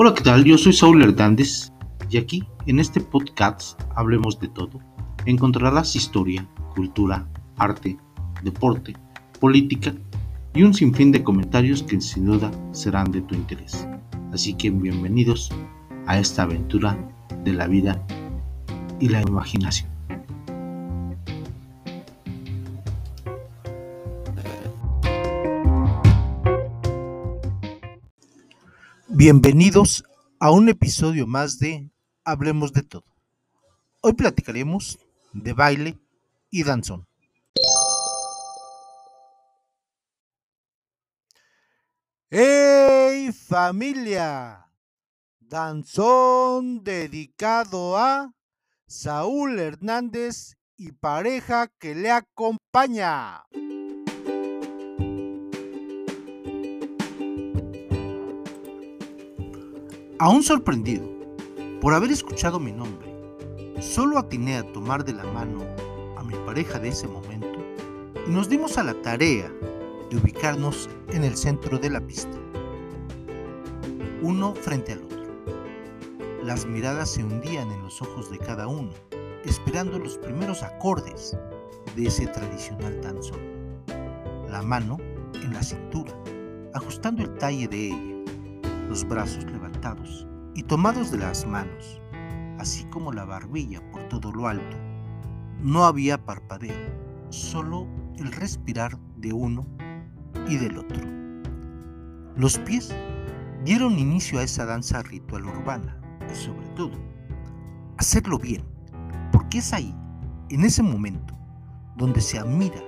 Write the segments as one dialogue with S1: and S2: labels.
S1: Hola, ¿qué tal? Yo soy Saúl Hernández y aquí, en este podcast, hablemos de todo. Encontrarás historia, cultura, arte, deporte, política y un sinfín de comentarios que sin duda serán de tu interés. Así que bienvenidos a esta aventura de la vida y la imaginación. Bienvenidos a un episodio más de Hablemos de todo. Hoy platicaremos de baile y danzón. ¡Hey familia! Danzón dedicado a Saúl Hernández y pareja que le acompaña. Aún sorprendido por haber escuchado mi nombre, solo atiné a tomar de la mano a mi pareja de ese momento y nos dimos a la tarea de ubicarnos en el centro de la pista, uno frente al otro. Las miradas se hundían en los ojos de cada uno, esperando los primeros acordes de ese tradicional danzón. La mano en la cintura, ajustando el talle de ella los brazos levantados y tomados de las manos, así como la barbilla por todo lo alto. No había parpadeo, solo el respirar de uno y del otro. Los pies dieron inicio a esa danza ritual urbana y sobre todo, hacerlo bien, porque es ahí, en ese momento, donde se admira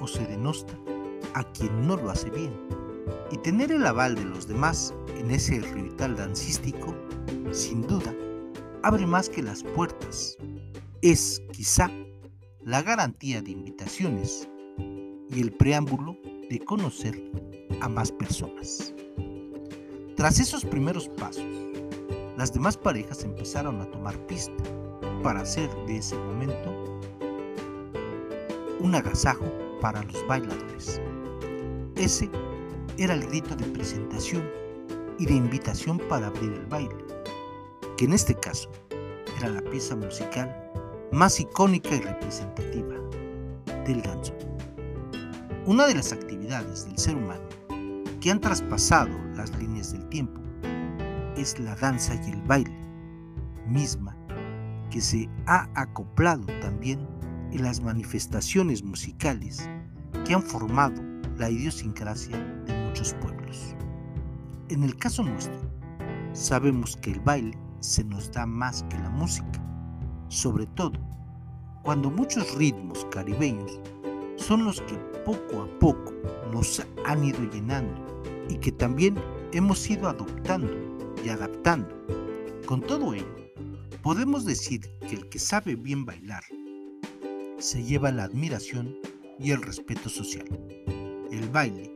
S1: o se denosta a quien no lo hace bien y tener el aval de los demás en ese ritual dancístico, sin duda, abre más que las puertas. Es, quizá, la garantía de invitaciones y el preámbulo de conocer a más personas. Tras esos primeros pasos, las demás parejas empezaron a tomar pista para hacer de ese momento un agasajo para los bailadores. Ese era el grito de presentación y de invitación para abrir el baile, que en este caso era la pieza musical más icónica y representativa del danzón. Una de las actividades del ser humano que han traspasado las líneas del tiempo es la danza y el baile, misma que se ha acoplado también en las manifestaciones musicales que han formado la idiosincrasia muchos pueblos. En el caso nuestro, sabemos que el baile se nos da más que la música, sobre todo cuando muchos ritmos caribeños son los que poco a poco nos han ido llenando y que también hemos ido adoptando y adaptando. Con todo ello, podemos decir que el que sabe bien bailar se lleva la admiración y el respeto social. El baile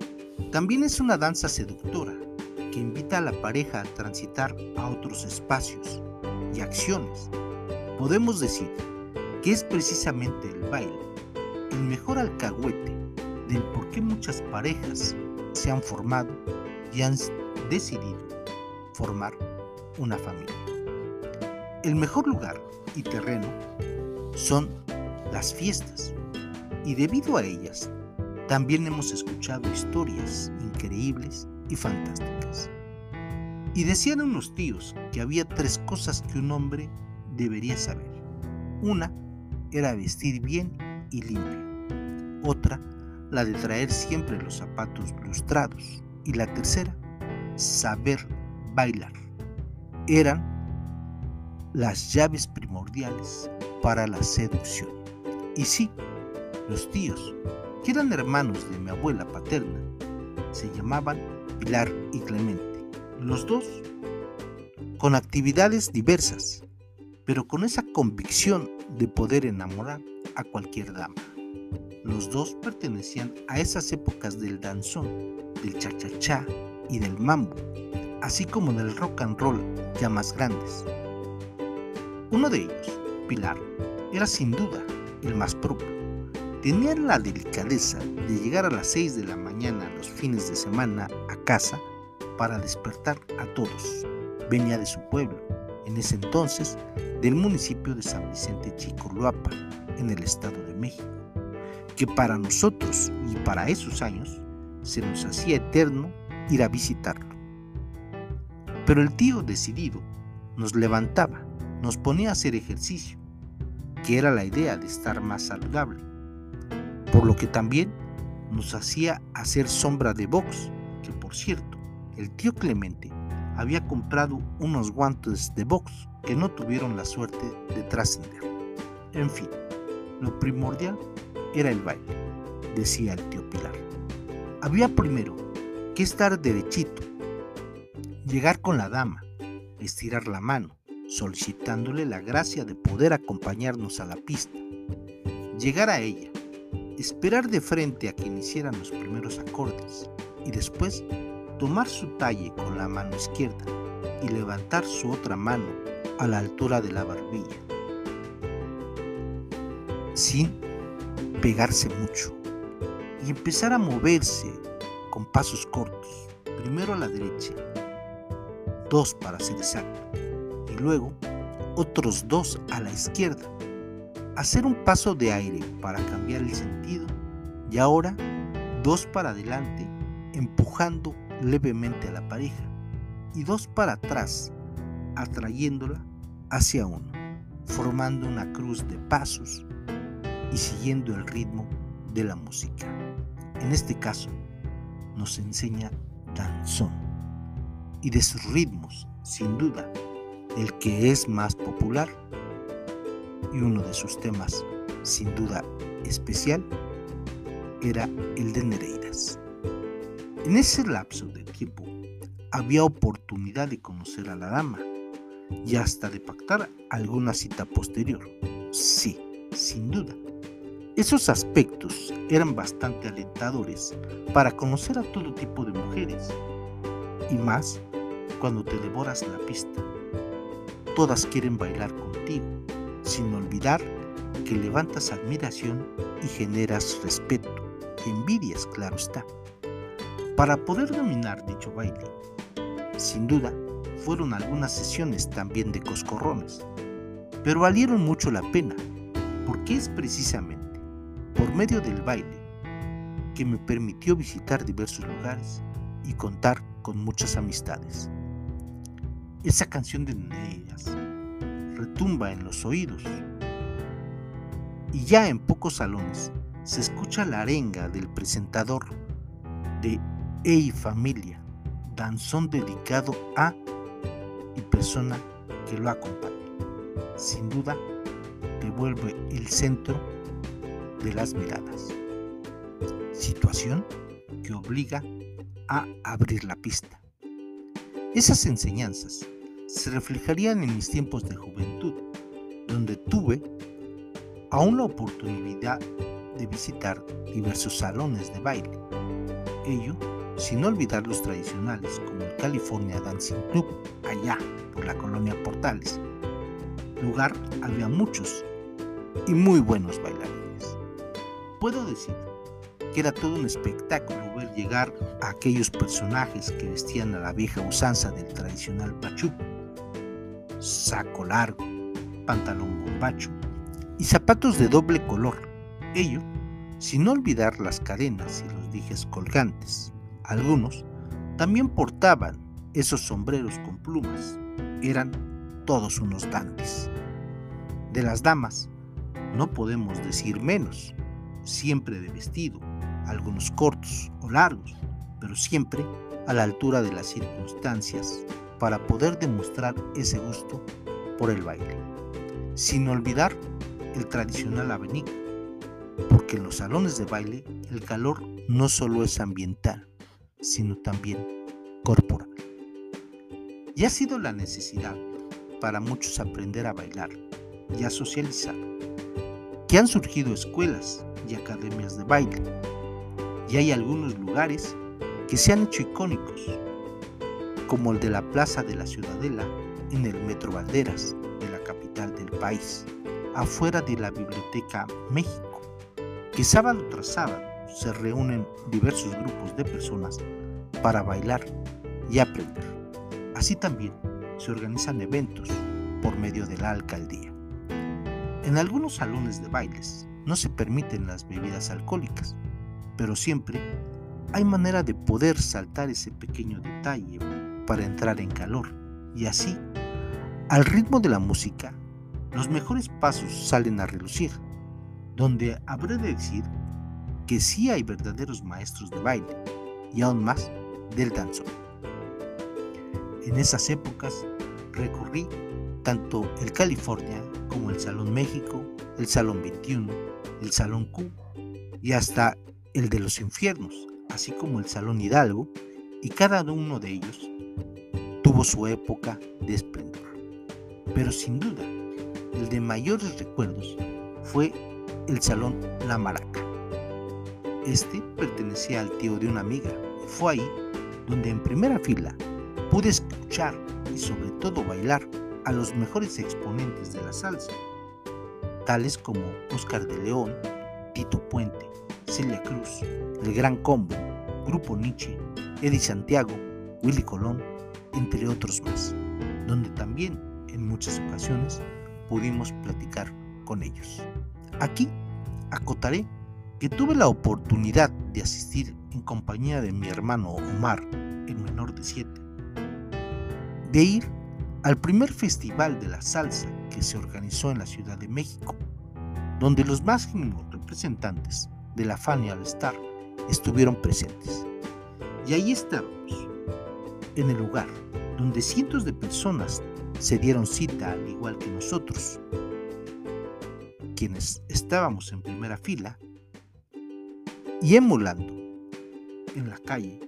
S1: también es una danza seductora que invita a la pareja a transitar a otros espacios y acciones. Podemos decir que es precisamente el baile el mejor alcahuete del por qué muchas parejas se han formado y han decidido formar una familia. El mejor lugar y terreno son las fiestas y debido a ellas también hemos escuchado historias increíbles y fantásticas. Y decían unos tíos que había tres cosas que un hombre debería saber. Una era vestir bien y limpio. Otra, la de traer siempre los zapatos lustrados. Y la tercera, saber bailar. Eran las llaves primordiales para la seducción. Y sí, los tíos que eran hermanos de mi abuela paterna, se llamaban Pilar y Clemente. Los dos con actividades diversas, pero con esa convicción de poder enamorar a cualquier dama. Los dos pertenecían a esas épocas del danzón, del cha-cha-cha y del mambo, así como del rock and roll ya más grandes. Uno de ellos, Pilar, era sin duda el más propio tenían la delicadeza de llegar a las 6 de la mañana los fines de semana a casa para despertar a todos, venía de su pueblo, en ese entonces del municipio de San Vicente Chicurluapa, en el Estado de México, que para nosotros y para esos años se nos hacía eterno ir a visitarlo. Pero el tío decidido nos levantaba, nos ponía a hacer ejercicio, que era la idea de estar más saludable, por lo que también nos hacía hacer sombra de box, que por cierto, el tío Clemente había comprado unos guantes de box que no tuvieron la suerte de trascender. En fin, lo primordial era el baile, decía el tío Pilar. Había primero que estar derechito, llegar con la dama, estirar la mano, solicitándole la gracia de poder acompañarnos a la pista, llegar a ella, esperar de frente a que iniciaran los primeros acordes y después tomar su talle con la mano izquierda y levantar su otra mano a la altura de la barbilla, sin pegarse mucho, y empezar a moverse con pasos cortos, primero a la derecha, dos para ser exacto, y luego otros dos a la izquierda. Hacer un paso de aire para cambiar el sentido y ahora dos para adelante empujando levemente a la pareja y dos para atrás atrayéndola hacia uno, formando una cruz de pasos y siguiendo el ritmo de la música. En este caso, nos enseña danzón y de sus ritmos, sin duda, el que es más popular y uno de sus temas, sin duda especial, era el de Nereidas. En ese lapso de tiempo había oportunidad de conocer a la dama y hasta de pactar alguna cita posterior. Sí, sin duda. Esos aspectos eran bastante alentadores para conocer a todo tipo de mujeres, y más cuando te devoras la pista. Todas quieren bailar contigo, sin olvidar que levantas admiración y generas respeto envidias, claro está. Para poder dominar dicho baile, sin duda, fueron algunas sesiones también de coscorrones, pero valieron mucho la pena, porque es precisamente por medio del baile, que me permitió visitar diversos lugares y contar con muchas amistades. Esa canción de Nereidas retumba en los oídos y ya en pocos salones se escucha la arenga del presentador de Ey Familia, danzón dedicado a y persona que lo acompaña. Sin duda, devuelve el centro de las miradas. Situación que obliga a abrir la pista. Esas enseñanzas se reflejarían en mis tiempos de juventud, donde tuve aún la oportunidad de visitar diversos salones de baile. Ello sin olvidar los tradicionales como el California Dancing Club, allá por la colonia Portales. Lugar había muchos y muy buenos bailarines puedo decir que era todo un espectáculo ver llegar a aquellos personajes que vestían a la vieja usanza del tradicional pachuco, saco largo, pantalón bombacho y zapatos de doble color, ello sin olvidar las cadenas y los dijes colgantes. Algunos también portaban esos sombreros con plumas, eran todos unos dantes. De las damas, no podemos decir menos siempre de vestido, algunos cortos o largos, pero siempre a la altura de las circunstancias para poder demostrar ese gusto por el baile. Sin olvidar el tradicional abanico, porque en los salones de baile el calor no solo es ambiental, sino también corporal. Y ha sido la necesidad para muchos aprender a bailar y a socializar, que han surgido escuelas y academias de baile. Y hay algunos lugares que se han hecho icónicos, como el de la Plaza de la Ciudadela en el Metro Valderas de la capital del país, afuera de la Biblioteca México, que sábado tras sábado se reúnen diversos grupos de personas para bailar y aprender. Así también se organizan eventos por medio de la alcaldía. En algunos salones de bailes no se permiten las bebidas alcohólicas, pero siempre hay manera de poder saltar ese pequeño detalle para entrar en calor y así, al ritmo de la música, los mejores pasos salen a relucir, donde habré de decir que sí hay verdaderos maestros de baile y aún más del danzón. En esas épocas recorrí tanto el California como el Salón México, el Salón 21, el Salón Q y hasta el de los infiernos, así como el Salón Hidalgo, y cada uno de ellos tuvo su época de esplendor. Pero sin duda, el de mayores recuerdos fue el Salón La Maraca. Este pertenecía al tío de una amiga y fue ahí donde en primera fila pude escuchar y sobre todo bailar a los mejores exponentes de la salsa, tales como Oscar de León, Tito Puente, Celia Cruz, El Gran Combo, Grupo Nietzsche, Eddie Santiago, Willy Colón, entre otros más, donde también en muchas ocasiones pudimos platicar con ellos. Aquí acotaré que tuve la oportunidad de asistir en compañía de mi hermano Omar, el menor de siete, de ir al primer festival de la salsa que se organizó en la Ciudad de México, donde los máximos representantes de la Fania All Star estuvieron presentes. Y ahí estábamos, en el lugar donde cientos de personas se dieron cita al igual que nosotros, quienes estábamos en primera fila y emulando en la calle.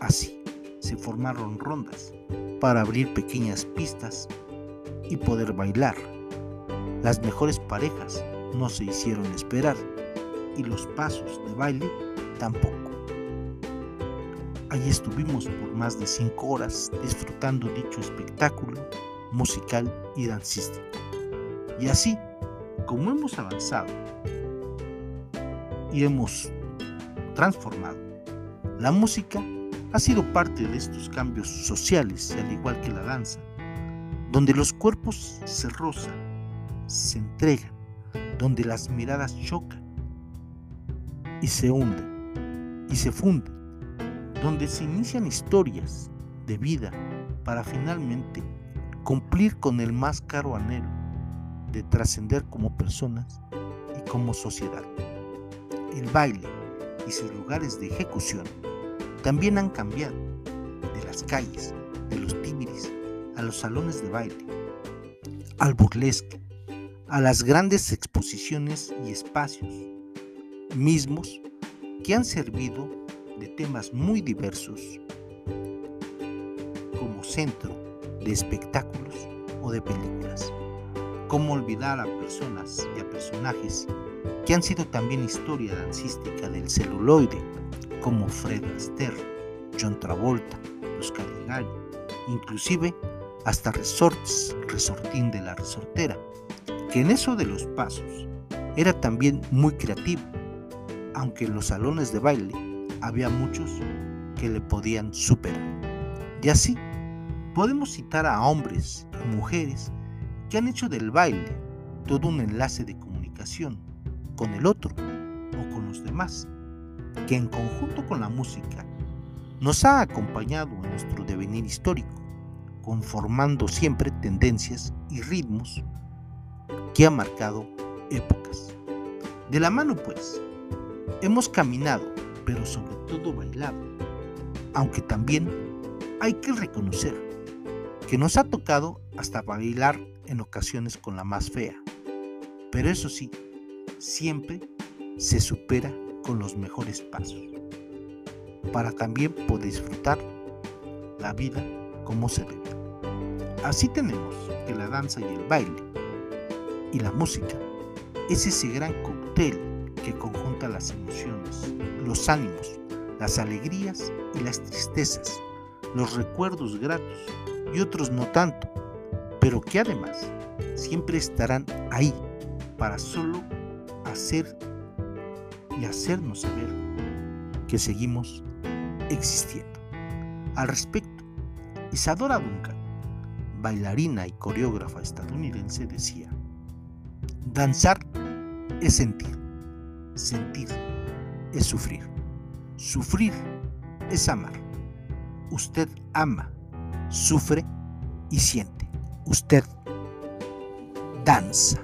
S1: Así se formaron rondas para abrir pequeñas pistas y poder bailar. Las mejores parejas no se hicieron esperar y los pasos de baile tampoco. Allí estuvimos por más de cinco horas disfrutando dicho espectáculo musical y dancístico. Y así, como hemos avanzado y hemos transformado, la música ha sido parte de estos cambios sociales, al igual que la danza, donde los cuerpos se rozan, se entregan, donde las miradas chocan y se hunden y se funden, donde se inician historias de vida para finalmente cumplir con el más caro anhelo de trascender como personas y como sociedad. El baile y sus lugares de ejecución también han cambiado de las calles, de los tímides, a los salones de baile, al burlesque, a las grandes exposiciones y espacios mismos que han servido de temas muy diversos como centro de espectáculos o de películas. Cómo olvidar a personas y a personajes que han sido también historia dancística del celuloide, como Fred Astaire, John Travolta, los Caligari, inclusive hasta Resortes, Resortín de la Resortera, que en eso de los pasos era también muy creativo, aunque en los salones de baile había muchos que le podían superar. Y así podemos citar a hombres y mujeres que han hecho del baile todo un enlace de comunicación con el otro o con los demás, que en conjunto con la música nos ha acompañado en nuestro devenir histórico, conformando siempre tendencias y ritmos que han marcado épocas. De la mano pues, hemos caminado, pero sobre todo bailado, aunque también hay que reconocer que nos ha tocado hasta bailar en ocasiones con la más fea, pero eso sí, siempre se supera con los mejores pasos, para también poder disfrutar la vida como se debe. Así tenemos que la danza y el baile y la música es ese gran cóctel que conjunta las emociones, los ánimos, las alegrías y las tristezas, los recuerdos gratos y otros no tanto, pero que además siempre estarán ahí para solo hacer y hacernos saber que seguimos existiendo. Al respecto, Isadora Duncan, bailarina y coreógrafa estadounidense, decía, danzar es sentir, sentir es sufrir, sufrir es amar. Usted ama, sufre y siente. Usted danza.